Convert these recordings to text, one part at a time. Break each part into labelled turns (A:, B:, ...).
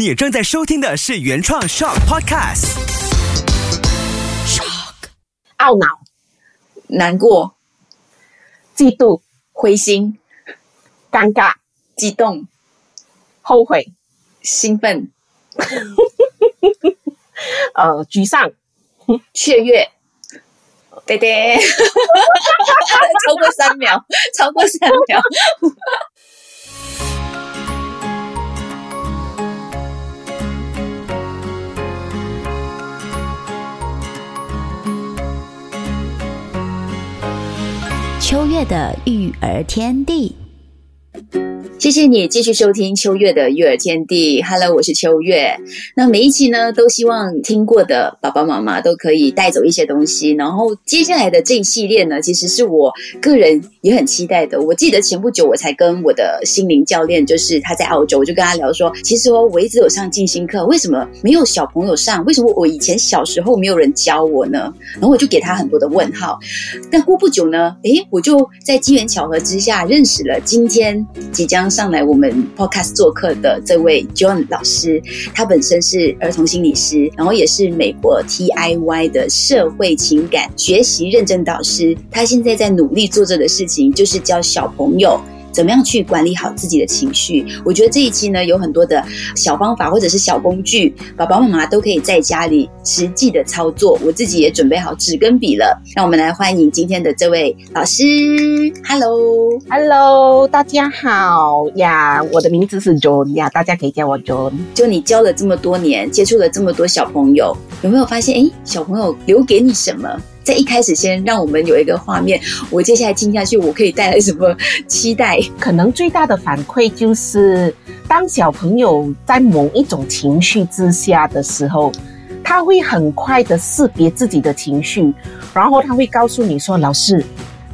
A: 你正在收听的是原创 Shock Podcast。Shock，。
B: 懊恼、
C: 难过、
B: 嫉妒、
C: 灰心、
B: 尴尬、
C: 激动、
B: 后悔、
C: 兴奋、
B: 呃沮丧、
C: 雀跃。对对，超过三秒，超过三秒。
D: 秋月的育儿天地。
C: 谢谢你继续收听秋月的育儿天地。Hello，我是秋月。那每一期呢，都希望听过的爸爸妈妈都可以带走一些东西。然后接下来的这一系列呢，其实是我个人也很期待的。我记得前不久我才跟我的心灵教练，就是他在澳洲，我就跟他聊说，其实哦，我一直有上静心课，为什么没有小朋友上？为什么我以前小时候没有人教我呢？然后我就给他很多的问号。但过不久呢，诶，我就在机缘巧合之下认识了今天即将上来我们 Podcast 做客的这位 John 老师。他本身是儿童心理师，然后也是美国 TIY 的社会情感学习认证导师。他现在在努力做着的事情，就是教小朋友。怎么样去管理好自己的情绪？我觉得这一期呢有很多的小方法或者是小工具，爸爸妈妈都可以在家里实际的操作。我自己也准备好纸跟笔了，让我们来欢迎今天的这位老师。
B: Hello，，Hello，大家好呀，我的名字是 John 呀，大家可以叫我 John。
C: 就你教了这么多年，接触了这么多小朋友，有没有发现？哎，小朋友留给你什么？在一开始先让我们有一个画面，我接下来听下去，我可以带来什么期待？
B: 可能最大的反馈就是，当小朋友在某一种情绪之下的时候，他会很快的识别自己的情绪，然后他会告诉你说：“老师，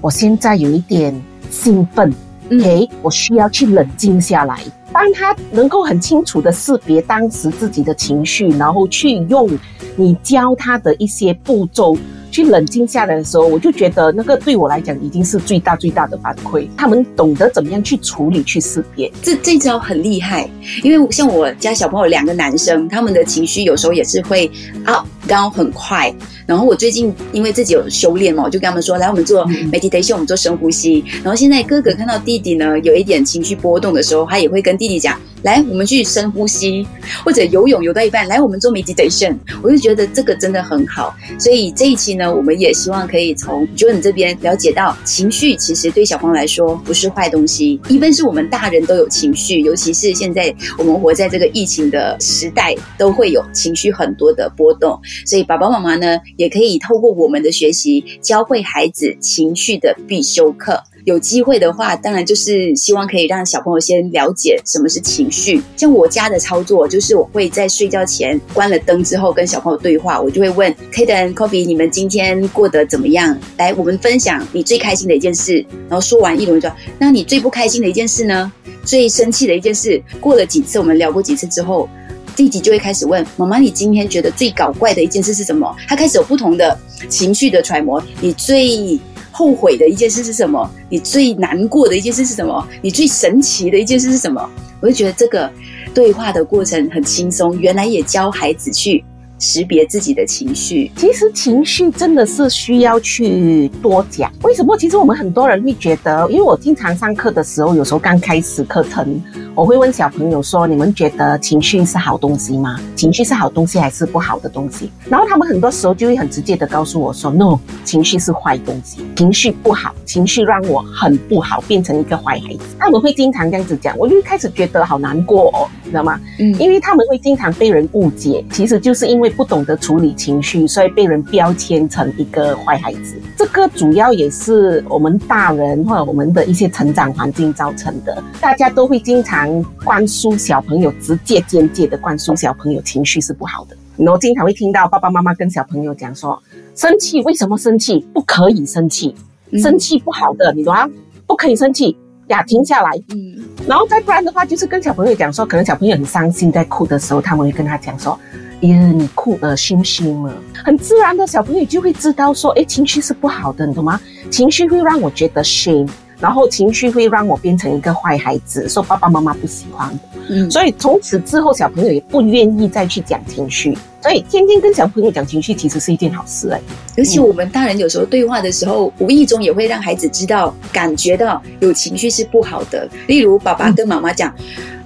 B: 我现在有一点兴奋，
C: 嗯
B: 诶，我需要去冷静下来。”当他能够很清楚的识别当时自己的情绪，然后去用你教他的一些步骤去冷静下来的时候，我就觉得那个对我来讲已经是最大最大的反馈。他们懂得怎么样去处理、去识别。
C: 这这招很厉害，因为像我家小朋友两个男生，他们的情绪有时候也是会 up down 很快。然后我最近因为自己有修炼嘛，我就跟他们说，来我们做 meditation，我们做深呼吸。然后现在哥哥看到弟弟呢有一点情绪波动的时候，他也会跟弟弟讲，来我们去深呼吸，或者游泳游到一半，来我们做 meditation。我就觉得这个真的很好，所以这一期呢，我们也希望可以从 John 这边了解到，情绪其实对小朋友来说不是坏东西，一般是我们大人都有情绪，尤其是现在我们活在这个疫情的时代，都会有情绪很多的波动，所以爸爸妈妈呢，也可以透过我们的学习，教会孩子情绪的必修课。有机会的话，当然就是希望可以让小朋友先了解什么是情绪。像我家的操作，就是我会在睡觉前关了灯之后跟小朋友对话，我就会问 Kaden、Kobe，你们今天过得怎么样？来，我们分享你最开心的一件事。然后说完一轮就说，那你最不开心的一件事呢？最生气的一件事？过了几次，我们聊过几次之后。弟弟就会开始问妈妈：“你今天觉得最搞怪的一件事是什么？”他开始有不同的情绪的揣摩。你最后悔的一件事是什么？你最难过的一件事是什么？你最神奇的一件事是什么？我就觉得这个对话的过程很轻松，原来也教孩子去识别自己的情绪。
B: 其实情绪真的是需要去多讲。为什么？其实我们很多人会觉得，因为我经常上课的时候，有时候刚开始课程，我会问小朋友说：“你们觉得情绪是好东西吗？情绪是好东西还是不好的东西？”然后他们很多时候就会很直接的告诉我说：“No，情绪是坏东西，情绪不好，情绪让我很不好，变成一个坏孩子。”他们会经常这样子讲，我就开始觉得好难过哦，你知道吗？
C: 嗯
B: 因为他们会经常被人误解，其实就是因为不懂得处理情绪，所以被人标签成一个坏孩子。这个主要也是我们大人或者我们的一些成长环境造成的。大家都会经常灌输小朋友，直接间接的灌输小朋友情绪是不好的。然后经常会听到爸爸妈妈跟小朋友讲说，生气为什么生气？不可以生气，
C: 嗯
B: 生气不好的，你懂吗？不可以生气呀，停下来。
C: 嗯
B: 然后再不然的话，就是跟小朋友讲说，可能小朋友很伤心，在哭的时候，他们会跟他讲说：“耶，你哭了，心不心了？”很自然的，小朋友就会知道说：“诶，情绪是不好的，你懂吗？情绪会让我觉得 shame，然后情绪会让我变成一个坏孩子，说爸爸妈妈不喜欢我。”
C: 嗯，
B: 所以从此之后，小朋友也不愿意再去讲情绪。所以天天跟小朋友讲情绪，其实是一件好事哎。
C: 而且我们大人有时候对话的时候，无意中也会让孩子知道、感觉到有情绪是不好的。例如，爸爸跟妈妈讲。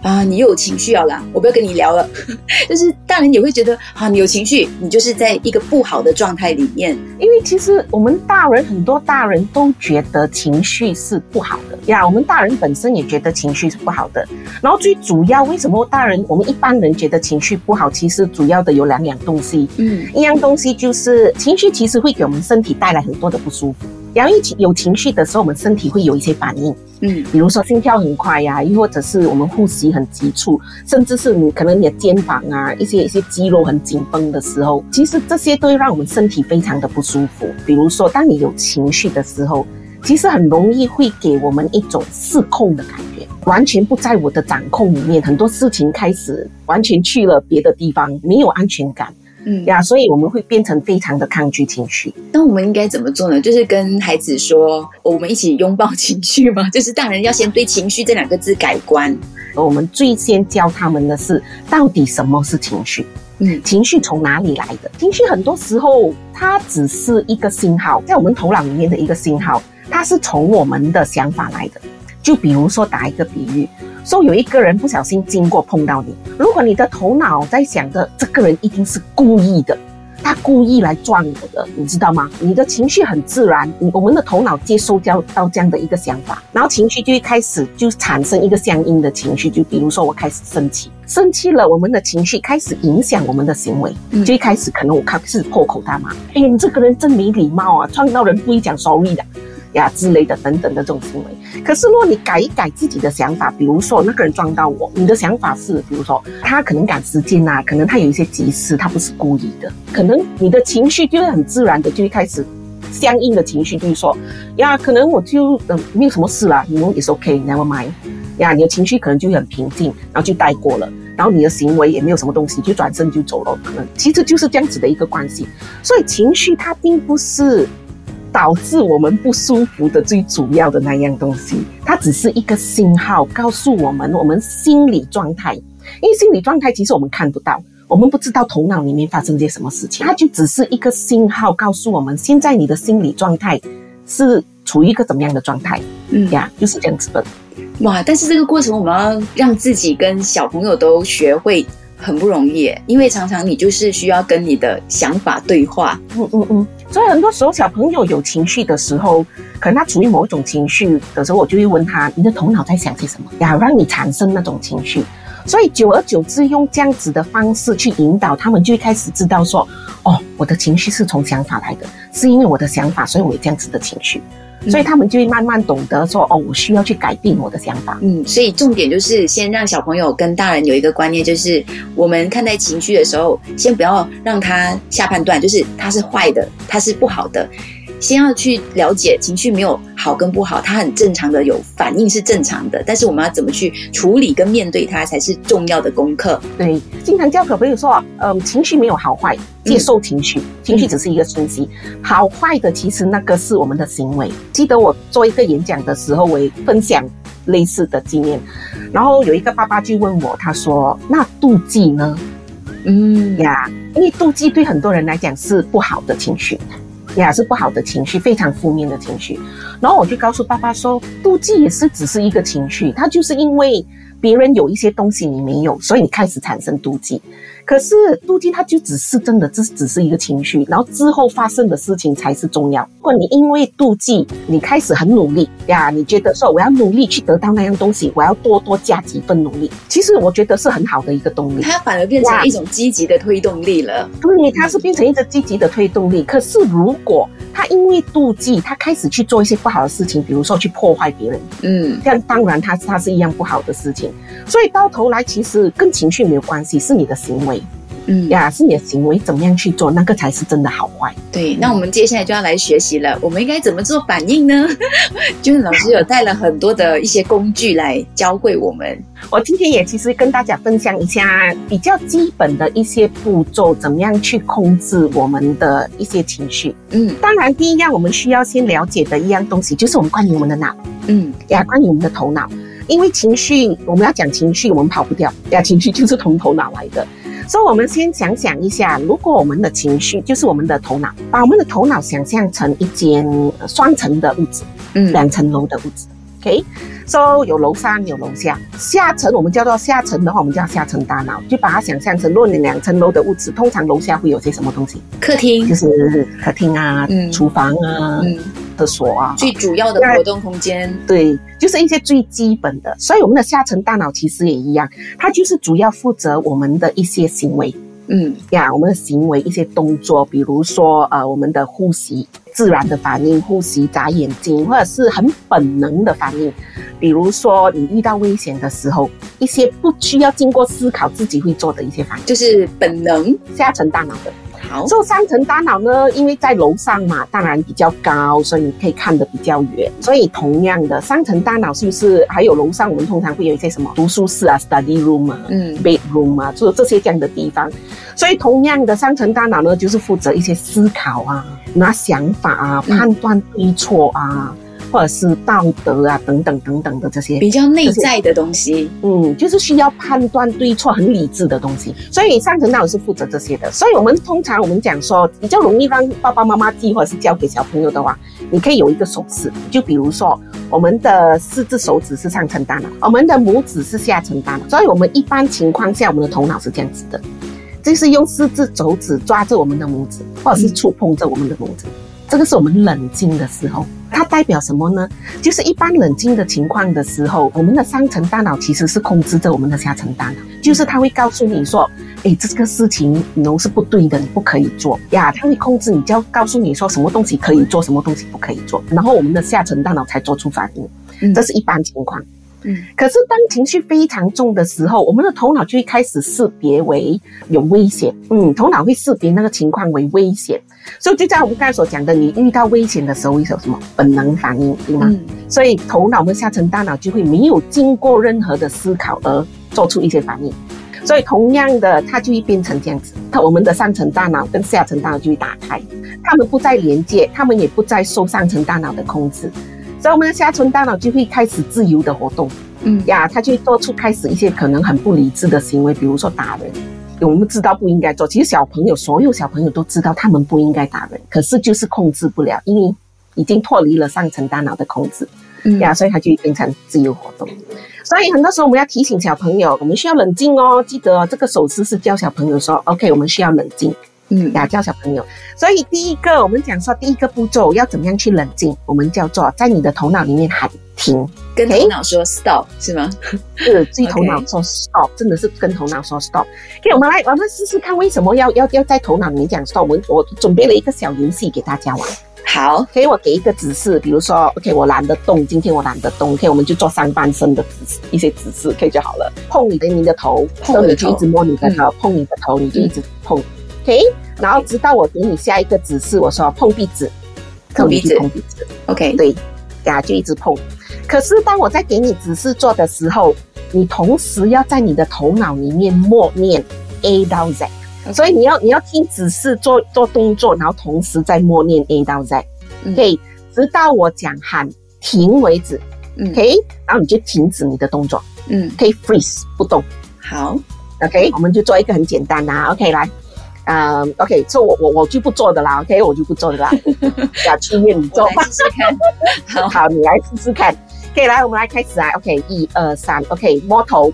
C: 啊，你又有情绪了啦，我不要跟你聊了。就是大人也会觉得，啊，你有情绪，你就是在一个不好的状态里面。
B: 因为其实我们大人很多大人都觉得情绪是不好的呀，我们大人本身也觉得情绪是不好的。然后最主要，为什么大人我们一般人觉得情绪不好？其实主要的有两样东西。嗯，一样东西就是情绪其实会给我们身体带来很多的不舒服。然后一起有情绪的时候，我们身体会有一些反应，嗯，比如说心跳很快呀，又或者是我们呼吸很急促，甚至是你可能你的肩膀啊一些一些肌肉很紧绷的时候，其实这些都会让我们身体非常的不舒服。比如说，当你有情绪的时候，其实很容易会给我们一种失控的感觉，完全不在我的掌控里面，很多事情开始完全去了别的地方，没有安全感。嗯呀，所以我们会变成非常的抗拒情绪。
C: 那我们应该怎么做呢？就是跟孩子说，我们一起拥抱情绪吗？就是大人要先对情绪这两个字改观。
B: 我们最先教他们的是，到底什么是情绪？嗯，情绪从哪里来的？情绪很多时候它只是一个信号，在我们头脑里面的一个信号，它是从我们的想法来的。就比如说打一个比喻。说有一个人不小心经过碰到你，如果你的头脑在想着这个人一定是故意的，他故意来撞我的，你知道吗？你的情绪很自然，我们的头脑接收到到这样的一个想法，然后情绪就一开始就产生一个相应的情绪，就比如说我开始生气，生气了，我们的情绪开始影响我们的行为，就一开始可能我开始破口大骂，哎，你这个人真没礼貌啊，撞到人不会讲 sorry 的。呀之类的等等的这种行为，可是如果你改一改自己的想法，比如说那个人撞到我，你的想法是，比如说他可能赶时间呐，可能他有一些急事，他不是故意的，可能你的情绪就会很自然的就会开始相应的情绪，就是说呀，可能我就嗯没有什么事啦，你们也是 OK，never mind，呀，你的情绪可能就很平静，然后就带过了，然后你的行为也没有什么东西，就转身就走了，可能其实就是这样子的一个关系，所以情绪它并不是。导致我们不舒服的最主要的那样东西，它只是一个信号，告诉我们我们心理状态。因为心理状态其实我们看不到，我们不知道头脑里面发生些什么事情，它就只是一个信号，告诉我们现在你的心理状态是处于一个怎么样的状态。嗯呀，就是这样子的。
C: 哇！但是这个过程我们要让自己跟小朋友都学会。很不容易，因为常常你就是需要跟你的想法对话。
B: 嗯嗯嗯，所以很多时候小朋友有情绪的时候，可能他处于某一种情绪的时候，我就会问他：你的头脑在想些什么？呀让你产生那种情绪。所以久而久之，用这样子的方式去引导他们，就会开始知道说：哦，我的情绪是从想法来的，是因为我的想法，所以我有这样子的情绪。所以他们就会慢慢懂得说，哦，我需要去改变我的想法。
C: 嗯，所以重点就是先让小朋友跟大人有一个观念，就是我们看待情绪的时候，先不要让他下判断，就是他是坏的，他是不好的。先要去了解情绪没有好跟不好，它很正常的有反应是正常的，但是我们要怎么去处理跟面对它才是重要的功课。
B: 对，经常教小朋友说，嗯，情绪没有好坏，接受情绪，情绪只是一个讯息，好坏的其实那个是我们的行为。记得我做一个演讲的时候，我也分享类似的经验，然后有一个爸爸就问我，他说：“那妒忌呢？”嗯呀，因为妒忌对很多人来讲是不好的情绪。也是不好的情绪，非常负面的情绪。然后我就告诉爸爸说，妒忌也是只是一个情绪，它就是因为别人有一些东西你没有，所以你开始产生妒忌。可是妒忌它就只是真的，这只是一个情绪，然后之后发生的事情才是重要。如果你因为妒忌，你开始很努力呀，你觉得说我要努力去得到那样东西，我要多多加几分努力。其实我觉得是很好的一个动力，
C: 它反而变成一种积极的推动力了。
B: 对，它是变成一个积极的推动力。可是如果他因为妒忌，他开始去做一些不好的事情，比如说去破坏别人，嗯，这样当然他他是一样不好的事情。所以到头来，其实跟情绪没有关系，是你的行为。嗯呀，是你的行为怎么样去做，那个才是真的好坏。
C: 对，那我们接下来就要来学习了，我们应该怎么做反应呢？就是老师有带了很多的一些工具来教会我们。
B: 我今天也其实跟大家分享一下比较基本的一些步骤，怎么样去控制我们的一些情绪。嗯，当然第一样我们需要先了解的一样东西，就是我们关于我们的脑。嗯，呀，关于我们的头脑。因为情绪，我们要讲情绪，我们跑不掉呀，情绪就是从头脑来的。所以，我们先想想一下，如果我们的情绪就是我们的头脑，把我们的头脑想象成一间双层的屋子，
C: 嗯。
B: 两层楼的屋子，OK。So 有楼上有楼下，下层我们叫做下层的话，我们叫下层大脑，就把它想象成，如果你两层楼的屋子，通常楼下会有些什么东西？
C: 客厅。
B: 就，是客厅啊、
C: 嗯。
B: 厨房啊、
C: 嗯，
B: 厕所啊，
C: 最主要的活动空间，
B: 对，就是一些最基本的。所以我们的下层大脑其实也一样，它就是主要负责我们的一些行为
C: 嗯
B: 呀，我们的行为一些动作，比如说呃我们的呼吸。自然的反应，呼吸、眨眼睛，或者是很本能的反应，比如说你遇到危险的时候，一些不需要经过思考自己会做的一些反应，
C: 就是本能。
B: 下层大脑的。
C: 好，
B: 做三层大脑呢，因为在楼上嘛，当然比较高，所以你可以看得比较远。所以同样的，三层大脑是不是还有楼上？我们通常会有一些什么读书室啊、study room 啊、
C: 嗯
B: bedroom 啊，就是这些这样的地方。所以同样的，三层大脑呢，就是负责一些思考啊、拿想法啊、
C: 嗯
B: 判断对错啊，或者是道德啊等等等等的这些。
C: 比较内在的东西。
B: 嗯，就是需要判断对错、很理智的东西，所以上层大脑是负责这些的。所以我们通常我们讲说，比较容易让爸爸妈妈记或者是教给小朋友的话，你可以有一个手势，就比如说我们的四只手指是上层大脑，我们的拇指是下层大脑。所以我们一般情况下，我们的头脑是这样子的，就是用四只手指抓着我们的拇指，或者是触碰着我们的拇指。这个是我们冷静的时候，它代表什么呢？就是一般冷静的情况的时候，我们的上层大脑其实是控制着我们的下层大脑，就是它会告诉你说，哎，这个事情你是不对的，你不可以做呀。它会控制你，就要告诉你说什么东西可以做，什么东西不可以做，然后我们的下层大脑才做出反应。
C: 嗯
B: 这是一般情况。
C: 嗯
B: 可是当情绪非常重的时候，我们的头脑就会开始识别为有危险。嗯，头脑会识别那个情况为危险，所以就像我们刚才所讲的，你遇到危险的时候会有什么本能反应，对吗？
C: 嗯
B: 所以头脑跟下层大脑就会没有经过任何的思考而做出一些反应。所以同样的，它就会变成这样子。它我们的上层大脑跟下层大脑就会打开，它们不再连接，它们也不再受上层大脑的控制。所以我们的下层大脑就会开始自由的活动
C: 嗯
B: 呀，他就会做出开始一些可能很不理智的行为，比如说打人。我们知道不应该做，其实小朋友所有小朋友都知道他们不应该打人，可是就是控制不了，因为已经脱离了上层大脑的控制。
C: 嗯
B: 呀，所以他就会变成自由活动。所以很多时候我们要提醒小朋友，我们需要冷静哦。记得、哦、这个手势是教小朋友说，OK，我们需要冷静
C: 嗯
B: 打，教小朋友。所以第一个，我们讲说第一个步骤要怎么样去冷静，我们叫做在你的头脑里面喊停，
C: 跟头脑说 stop 是吗？
B: 是 对头脑说 stop，真的是跟头脑说 stop。OK，我们来，我们试试看为什么要要要在头脑里面讲 stop。我们我准备了一个小游戏给大家玩。
C: 好，
B: 给我给一个指示，比如说，OK，我懒得动，今天我懒得动，OK，我们就做上半身的指示，一些指示，OK 就好了。碰你的你的头，
C: 碰你的头
B: 你就一直摸你的头，碰你的头，你就一直碰，OK，然后直到我给你下一个指示，我说碰壁纸，
C: 碰
B: 壁纸。碰壁纸
C: ，OK，
B: 对，呀，就一直碰。可是当我在给你指示做的时候，你同时要在你的头脑里面默念 A 到 Z。所以你要你要听指示做做动作，然后同时在默念 A 到 Z，
C: 嗯。
B: 可以直到我讲喊停为止。
C: 嗯
B: ，OK，然后你就停止你的动作，
C: 嗯，
B: 可以 freeze 不动。
C: 好
B: ，，OK，我们就做一个很简单的啊，OK，来，嗯，OK，所以我我我就不做的啦，OK，我就不做的啦，要去愿你做
C: 试试看。好，
B: 好，你来试试看。可以来，我们来开始啊，OK，一二三，OK，摸头，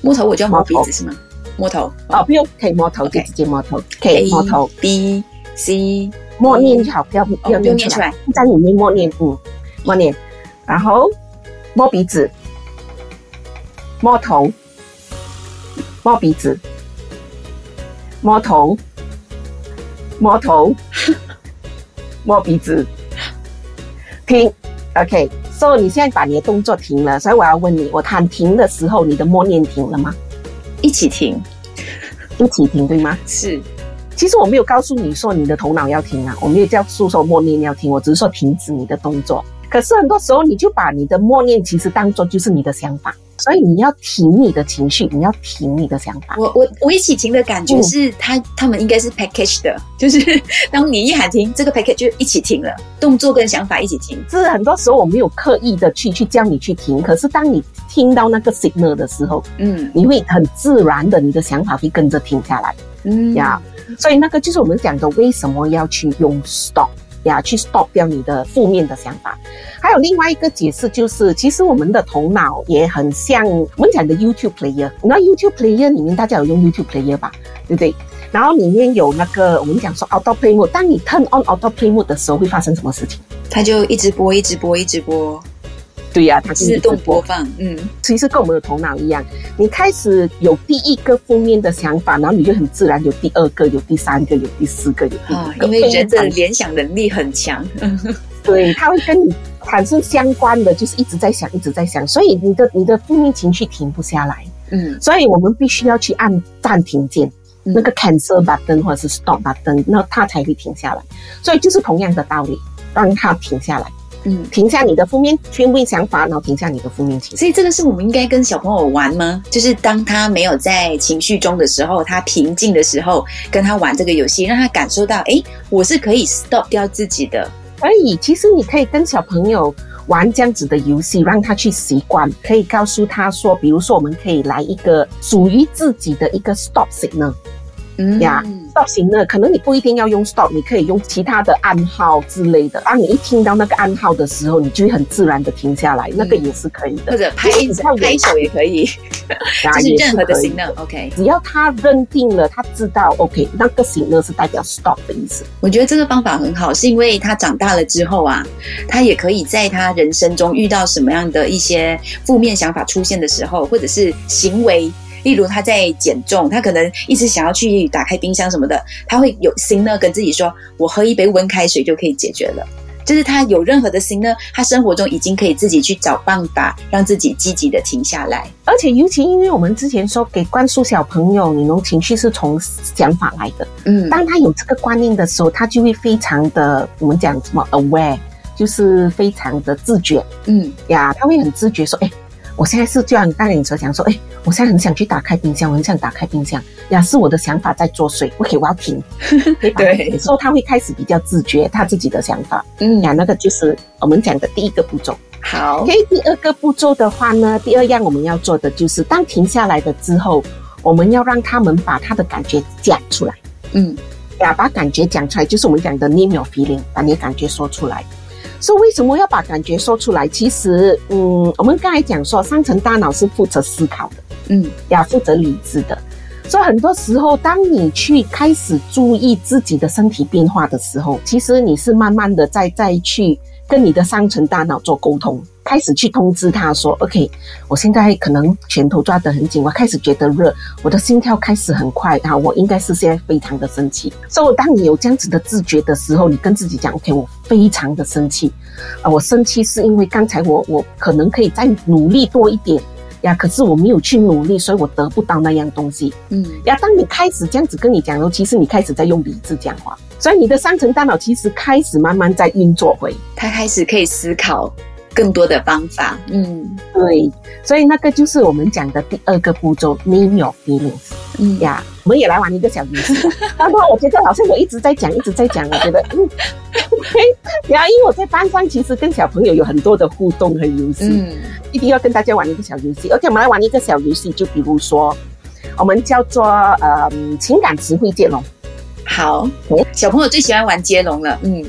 C: 摸头我就要摸鼻子是吗？摸头
B: 哦，不用，可以摸头，就直接摸头，可以摸头
C: ，B C
B: 默念就好，不要不
C: 哦，不
B: 要。念出来。在里面默念，嗯，默念，然后摸鼻子，摸头，摸鼻子，摸头，摸头，摸鼻子，停，OK。所、以你现在把你的动作停了，所以我要问你，我喊停的时候，你的默念停了吗？
C: 一起停，
B: 一起停，对吗？
C: 是
B: 其实我没有告诉你说你的头脑要停啊，我没有叫诉说默念要停，我只是说停止你的动作。可是很多时候你就把你的默念其实当做就是你的想法，所以你要停你的情绪，你要停你的想法。
C: 我我我一起停的感觉
B: 嗯
C: 是他他们应该是 package 的，就是当你一喊停，这个 package 就一起停了，动作跟想法一起停。
B: 是很多时候我没有刻意的去去叫你去停，可是当你听到那个 signal 的时候，
C: 嗯
B: 你会很自然的，你的想法会跟着停下来
C: 嗯
B: 呀。所以那个就是我们讲的，为什么要去用 stop 呀，去 stop 掉你的负面的想法。还有另外一个解释就是，其实我们的头脑也很像我们讲的 YouTube player。那 YouTube player 里面大家有用 YouTube player 吧？对不对？然后里面有那个我们讲说 auto play mode，当你 turn on auto play mode 的时候，会发生什么事情？
C: 它就一直播，一直播，一直播，
B: 对呀、它
C: 自动播
B: 播。
C: 放。嗯
B: 其实跟我们的头脑一样，你开始有第一个负面的想法，然后你就很自然有第二个、有第三个、有第四个、有第
C: 啊
B: 五，个。
C: 因为人的联想能力很强。
B: 对，它会跟你产生相关的，就是一直在想，一直在想，所以你的你的负面情绪停不下来，
C: 嗯
B: 所以我们必须要去按暂停键，
C: 嗯
B: 那个 cancel button 或者是 stop button，那它才会停下来。所以就是同样的道理，让它停下来，
C: 嗯。
B: 停下你的负面负面想法，然后停下你的负面情绪。
C: 所以这个是我们应该跟小朋友玩吗？就是当他没有在情绪中的时候，他平静的时候，跟他玩这个游戏，让他感受到，哎，我是可以 stop 掉自己的。
B: 可以，其实你可以跟小朋友玩这样子的游戏，让他去习惯。可以告诉他说，比如说，我们可以来一个属于自己的一个 stop signal。
C: 嗯
B: 呀 stop 型呢，可能你不一定要用 stop，你可以用其他的暗号之类的。当你一听到那个暗号的时候，你就会很自然的停下来，那个也是可以的。
C: 或者拍
B: 就是只要有
C: 拍手也可以，
B: 呀
C: 就是任何的
B: 也是可以
C: signal。OK，
B: 只要他认定了，他知道 OK，那个 signal 是代表 stop 的意思。
C: 我觉得这个方法很好，是因为他长大了之后啊，他也可以在他人生中遇到什么样的一些负面想法出现的时候，或者是行为。例如他在减重，他可能一直想要去打开冰箱什么的，他会有 signal 跟自己说：“我喝一杯温开水就可以解决了。”就是他有任何的 signal，他生活中已经可以自己去找办法，让自己积极的停下来。
B: 而且尤其因为我们之前说给灌输小朋友，你种情绪是从想法来的。
C: 嗯
B: 当他有这个观念的时候，他就会非常的我们讲什么 aware，就是非常的自觉
C: 嗯
B: 呀，他会很自觉说，哎，我现在是就像刚才你所讲说，哎，我现在很想去打开冰箱，我很想打开冰箱。呀，是我的想法在作祟，OK，我要停，
C: 对。
B: 停所以他会开始比较自觉他自己的想法。
C: 嗯，
B: 呀，那个就是我们讲的第一个步骤。
C: 好。
B: OK，第二个步骤的话呢，第二样我们要做的就是，当停下来了之后，我们要让他们把他的感觉讲出来。
C: 嗯。
B: 呀，把感觉讲出来，就是我们讲的 name your feeling，把你的感觉说出来。所以为什么要把感觉说出来？其实，嗯，我们刚才讲说，上层大脑是负责思考的，
C: 嗯
B: 要，负责理智的。所以很多时候，当你去开始注意自己的身体变化的时候，其实你是慢慢的在再去跟你的上层大脑做沟通，开始去通知他说：“OK，我现在可能拳头抓得很紧，我开始觉得热，我的心跳开始很快啊，我应该是现在非常的生气。”所以，当你有这样子的自觉的时候，你跟自己讲：“OK，我非常的生气，啊，我生气是因为刚才我我可能可以再努力多一点。”呀，可是我没有去努力，所以我得不到那样东西。
C: 嗯
B: 呀，当你开始这样子跟你讲的时候，其实你开始在用理智讲话，所以你的上层大脑其实开始慢慢在运作回。
C: 他开始可以思考更多的方法。嗯
B: 对，所以那个就是我们讲的第二个步骤，name your feelings
C: 嗯
B: 呀。我们也来玩一个小游戏，然后我觉得好像我一直在讲，一直在讲，我觉得嗯，呀，因为我在班上其实跟小朋友有很多的互动和游戏，
C: 嗯
B: 一定要跟大家玩一个小游戏。OK，我们来玩一个小游戏，就比如说，我们叫做呃情感词汇接龙。
C: 好
B: 嗯，
C: 小朋友最喜欢玩接龙了。嗯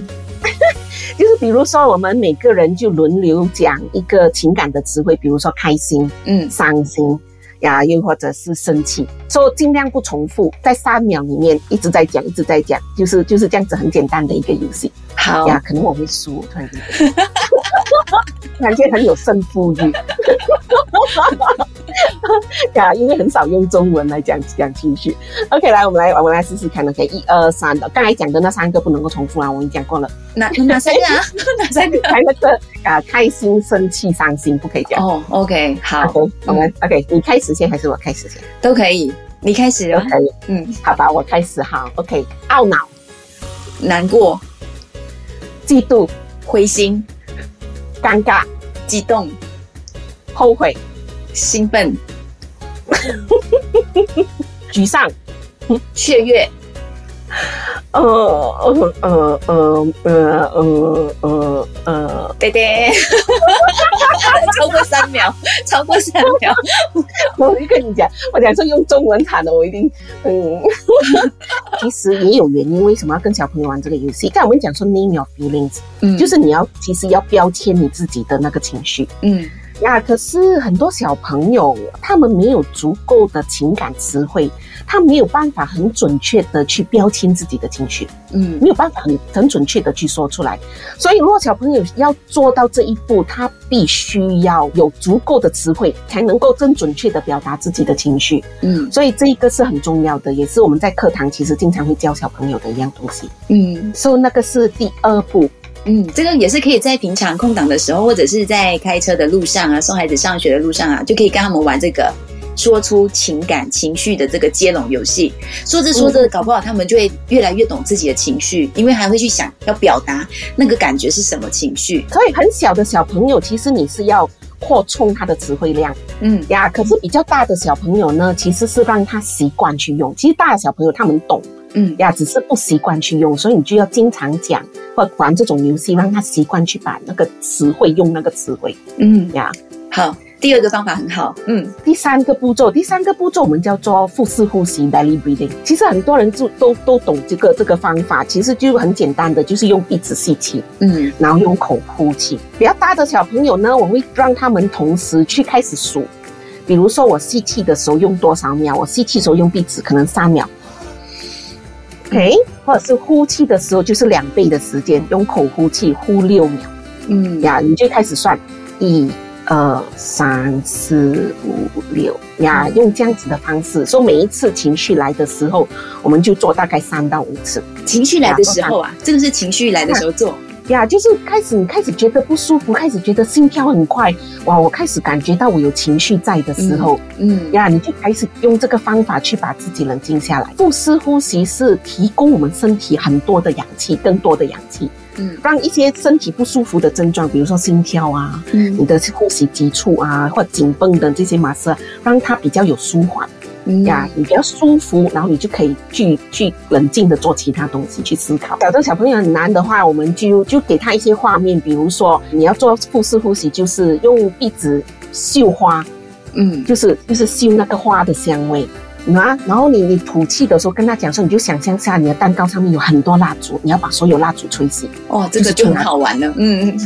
B: 就是比如说，我们每个人就轮流讲一个情感的词汇，比如说开心、
C: 嗯。
B: 伤心呀，又或者是生气，说尽量不重复，在三秒里面一直在讲，一直在讲，就是就是这样子很简单的一个游戏。
C: 好。
B: 呀。可能我会输，突然间 感觉很有胜负欲 呀，因为很少用中文来讲讲情绪。OK，来，我们来我们来试试看。OK，一二三的，刚才讲的那三个不能够重复啊，我已经讲过了。
C: 哪哪三个啊？哪三个？
B: 还有那个啊，开心、生气、伤心不可以讲。
C: 哦，OK，好
B: ，OK，我们 OK，你开始先还是我开始先？
C: 都可以。你开始哦。
B: 都可以。
C: 嗯，
B: 好吧，我开始哈。OK，懊恼、
C: 难过、
B: 嫉妒、
C: 灰心、
B: 尴尬、
C: 激动、
B: 后悔、
C: 兴奋、
B: 沮丧、
C: 雀跃、
B: 呃呃呃呃呃呃呃呃，
C: 对对，超过三秒，超过三秒。
B: 我就跟你讲，我讲说用中文喊的，我一定嗯。其实也有原因，为什么要跟小朋友玩这个游戏？刚才我们讲说 name your feelings，
C: 嗯
B: 就是你要其实要标签你自己的那个情绪。
C: 嗯
B: 呀，可是很多小朋友他们没有足够的情感词汇，他没有办法很准确的去标签自己的情绪，
C: 嗯
B: 没有办法很很准确的去说出来。所以，如果小朋友要做到这一步，他必须要有足够的词汇，才能够更准确的表达自己的情绪。
C: 嗯
B: 所以，这一个是很重要的，也是我们在课堂其实经常会教小朋友的一样东西。
C: 嗯
B: 所以，那个是第二步。
C: 嗯，这个也是可以在平常空档的时候，或者是在开车的路上啊，送孩子上学的路上啊，就可以跟他们玩这个。说出情感情绪的这个接龙游戏，说着说着，搞不好他们就会越来越懂自己的情绪，因为还会去想要表达那个感觉是什么情绪。
B: 所以，很小的小朋友，其实你是要扩充他的词汇量。
C: 嗯
B: 呀，可是比较大的小朋友呢，其实是让他习惯去用。其实大的小朋友他们懂
C: 嗯
B: 呀，只是不习惯去用，所以你就要经常讲或玩这种游戏，让他习惯去把那个词汇用那个词汇
C: 嗯，
B: 呀。
C: 好，第二个方法很好。嗯
B: 第三个步骤，第三个步骤我们叫做腹式呼吸 （belly breathing）。其实很多人就都都懂这个这个方法，其实就很简单的，就是用鼻子吸气，
C: 嗯
B: 然后用口呼气。比较大的小朋友呢，我会让他们同时去开始数，比如说我吸气的时候用多少秒，我吸气的时候用鼻子可能三秒，OK，或者是呼气的时候就是两倍的时间，用口呼气呼六秒
C: 嗯
B: 呀，你就开始算一。二三四五六呀，用这样子的方式，说每一次情绪来的时候，我们就做大概三到五次。
C: 情绪来的时候啊，这个是情绪来的时候做。
B: 呀，就是开始你开始觉得不舒服，开始觉得心跳很快，哇，我开始感觉到我有情绪在的时候，
C: 嗯
B: 呀，你就开始用这个方法去把自己冷静下来。腹式呼吸是提供我们身体很多的氧气，更多的氧气，
C: 嗯
B: 让一些身体不舒服的症状，比如说心跳啊，
C: 嗯
B: 你的呼吸急促啊，或紧绷的这些马色，让它比较有舒缓。
C: 嗯
B: 呀，你比较舒服，然后你就可以去去冷静的做其他东西，去思考。找到小朋友很难的话，我们就就给他一些画面，比如说你要做腹式呼吸，就是用壁纸绣花，
C: 嗯
B: 就是就是绣那个花的香味。啊，然后你你吐气的时候跟他讲说，你就想象下你的蛋糕上面有很多蜡烛，你要把所有蜡烛吹熄
C: 哦，这个就很好玩了。嗯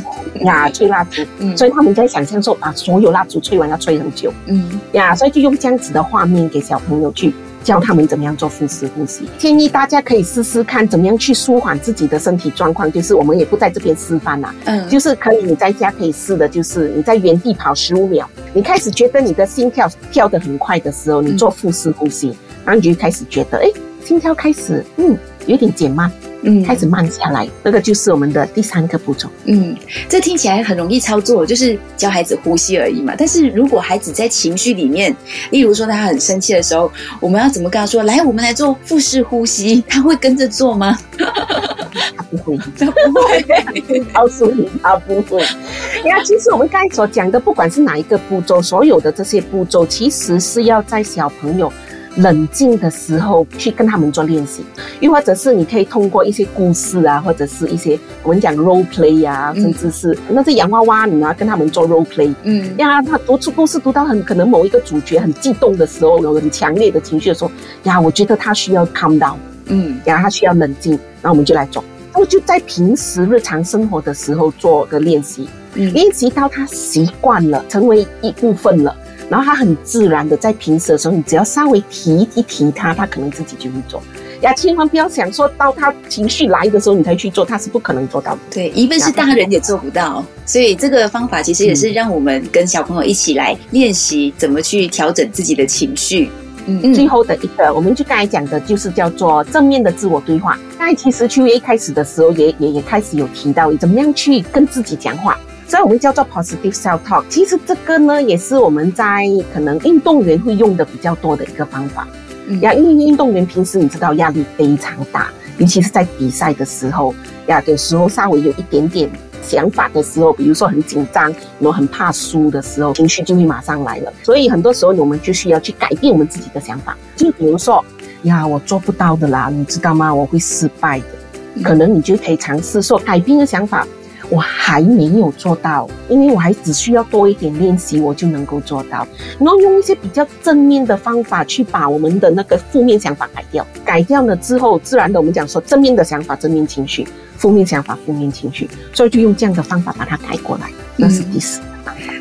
B: 呀，吹蜡烛。
C: 嗯
B: 所以他们在想象说，把所有蜡烛吹完要吹很久。
C: 嗯
B: 呀，所以就用这样子的画面给小朋友去教他们怎么样做腹式呼吸。建议大家可以试试看怎么样去舒缓自己的身体状况。就是我们也不在这边示范啦，
C: 嗯，
B: 就是可以你在家可以试的，就是你在原地跑十五秒，你开始觉得你的心跳跳得很快的时候，你做腹式呼吸，然后你就开始觉得，哎，心跳开始嗯有点减慢，
C: 嗯
B: 开始慢下来，这个就是我们的第三个步骤。
C: 嗯，这听起来很容易操作，就是教孩子呼吸而已嘛。但是如果孩子在情绪里面，例如说他很生气的时候，我们要怎么跟他说？来，我们来做腹式呼吸，他会跟着做吗？
B: 他不会。
C: 他不会。
B: 告诉你，他不会。呀，其实我们刚才所讲的，不管是哪一个步骤，所有的这些步骤，其实是要在小朋友冷静的时候去跟他们做练习，又或者是你可以通过一些故事啊，或者是一些我们讲 role play 啊，
C: 嗯
B: 甚至是那些洋娃娃，你要跟他们做 role play。
C: 嗯
B: 呀，他读出故事读到很可能某一个主角很激动的时候，有很强烈的情绪的时候，呀，我觉得他需要 calm down。
C: 嗯
B: 然后他需要冷静，然后我们就来做。然后就在平时日常生活的时候做个练习，
C: 嗯
B: 练习到他习惯了，成为一部分了，然后他很自然的在平时的时候，你只要稍微提一提他，他可能自己就会做。呀，千万不要想说到他情绪来的时候你才去做，他是不可能做到的。
C: 对，一份是大人也做不到，所以这个方法其实也是让我们跟小朋友一起来练习怎么去调整自己的情绪。嗯
B: 最后的一个，我们就刚才讲的，就是叫做正面的自我对话。刚才其实秋叶一开始的时候也也也开始有提到怎么样去跟自己讲话，所以我们叫做 positive self talk。其实这个呢，也是我们在可能运动员会用的比较多的一个方法。
C: 嗯
B: 呀，因为运动员平时你知道压力非常大，尤其是在比赛的时候，呀，有时候稍微有一点点想法的时候，比如说很紧张，然后很怕输的时候，情绪就会马上来了。所以很多时候我们就需要去改变我们自己的想法，就比如说。呀，我做不到的啦，你知道吗？我会失败的。可能你就可以尝试说改变的想法，我还没有做到，因为我还只需要多一点练习，我就能够做到。然后用一些比较正面的方法去把我们的那个负面想法改掉，改掉了之后，自然的我们讲说正面的想法正面情绪，负面想法负面情绪，所以就用这样的方法把它改过来，那是第四。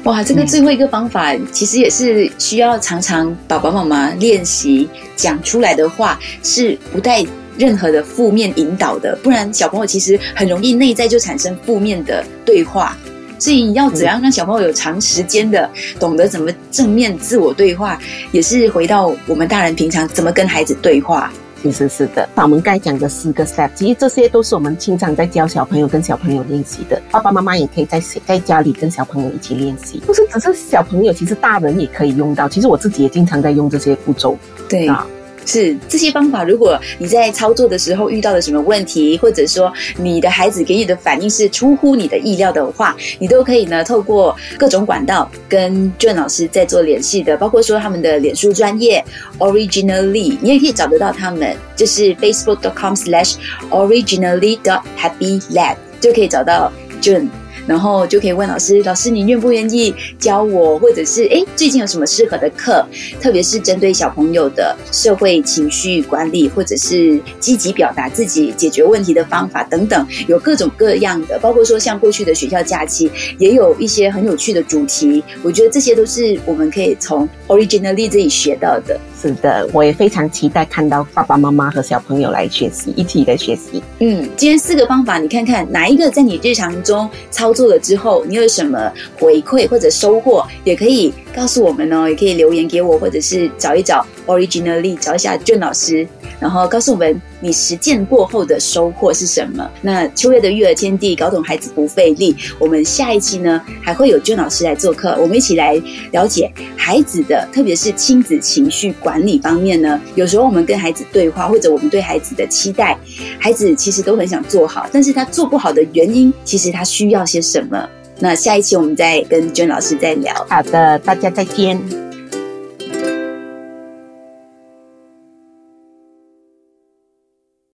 C: 哇，这个最后一个方法其实也是需要常常爸爸妈妈练习讲出来的话是不带任何的负面引导的，不然小朋友其实很容易内在就产生负面的对话。所以要怎样让小朋友有长时间的懂得怎么正面自我对话，也是回到我们大人平常怎么跟孩子对话。
B: 其实是的，我们该讲的四个 step，其实这些都是我们经常在教小朋友跟小朋友练习的。爸爸妈妈也可以在在家里跟小朋友一起练习，不是只是小朋友，其实大人也可以用到。其实我自己也经常在用这些步骤。
C: 对啊。是这些方法，如果你在操作的时候遇到了什么问题，或者说你的孩子给你的反应是出乎你的意料的话，你都可以呢透过各种管道跟卷老师在做联系的，包括说他们的脸书专业 originally，你也可以找得到他们，就是 facebook.com/slash originally.dot.happylab 就可以找到卷。然后就可以问老师，老师你愿不愿意教我，或者是哎最近有什么适合的课，特别是针对小朋友的社会情绪管理，或者是积极表达自己解决问题的方法等等，有各种各样的，包括说像过去的学校假期，也有一些很有趣的主题，我觉得这些都是我们可以从 Originally 这里学到的。
B: 是的，我也非常期待看到爸爸妈妈和小朋友来学习，一起来学习。
C: 嗯，今天四个方法，你看看哪一个在你日常中操做了之后，你有什么回馈或者收获，也可以告诉我们哦，也可以留言给我，或者是找一找 Originally，找一下俊老师。然后告诉我们你实践过后的收获是什么？那秋月的育儿天地，搞懂孩子不费力。我们下一期呢还会有娟老师来做客，我们一起来了解孩子的，特别是亲子情绪管理方面呢。有时候我们跟孩子对话，或者我们对孩子的期待，孩子其实都很想做好，但是他做不好的原因，其实他需要些什么？那下一期我们再跟娟老师再聊。
B: 好的，大家再见。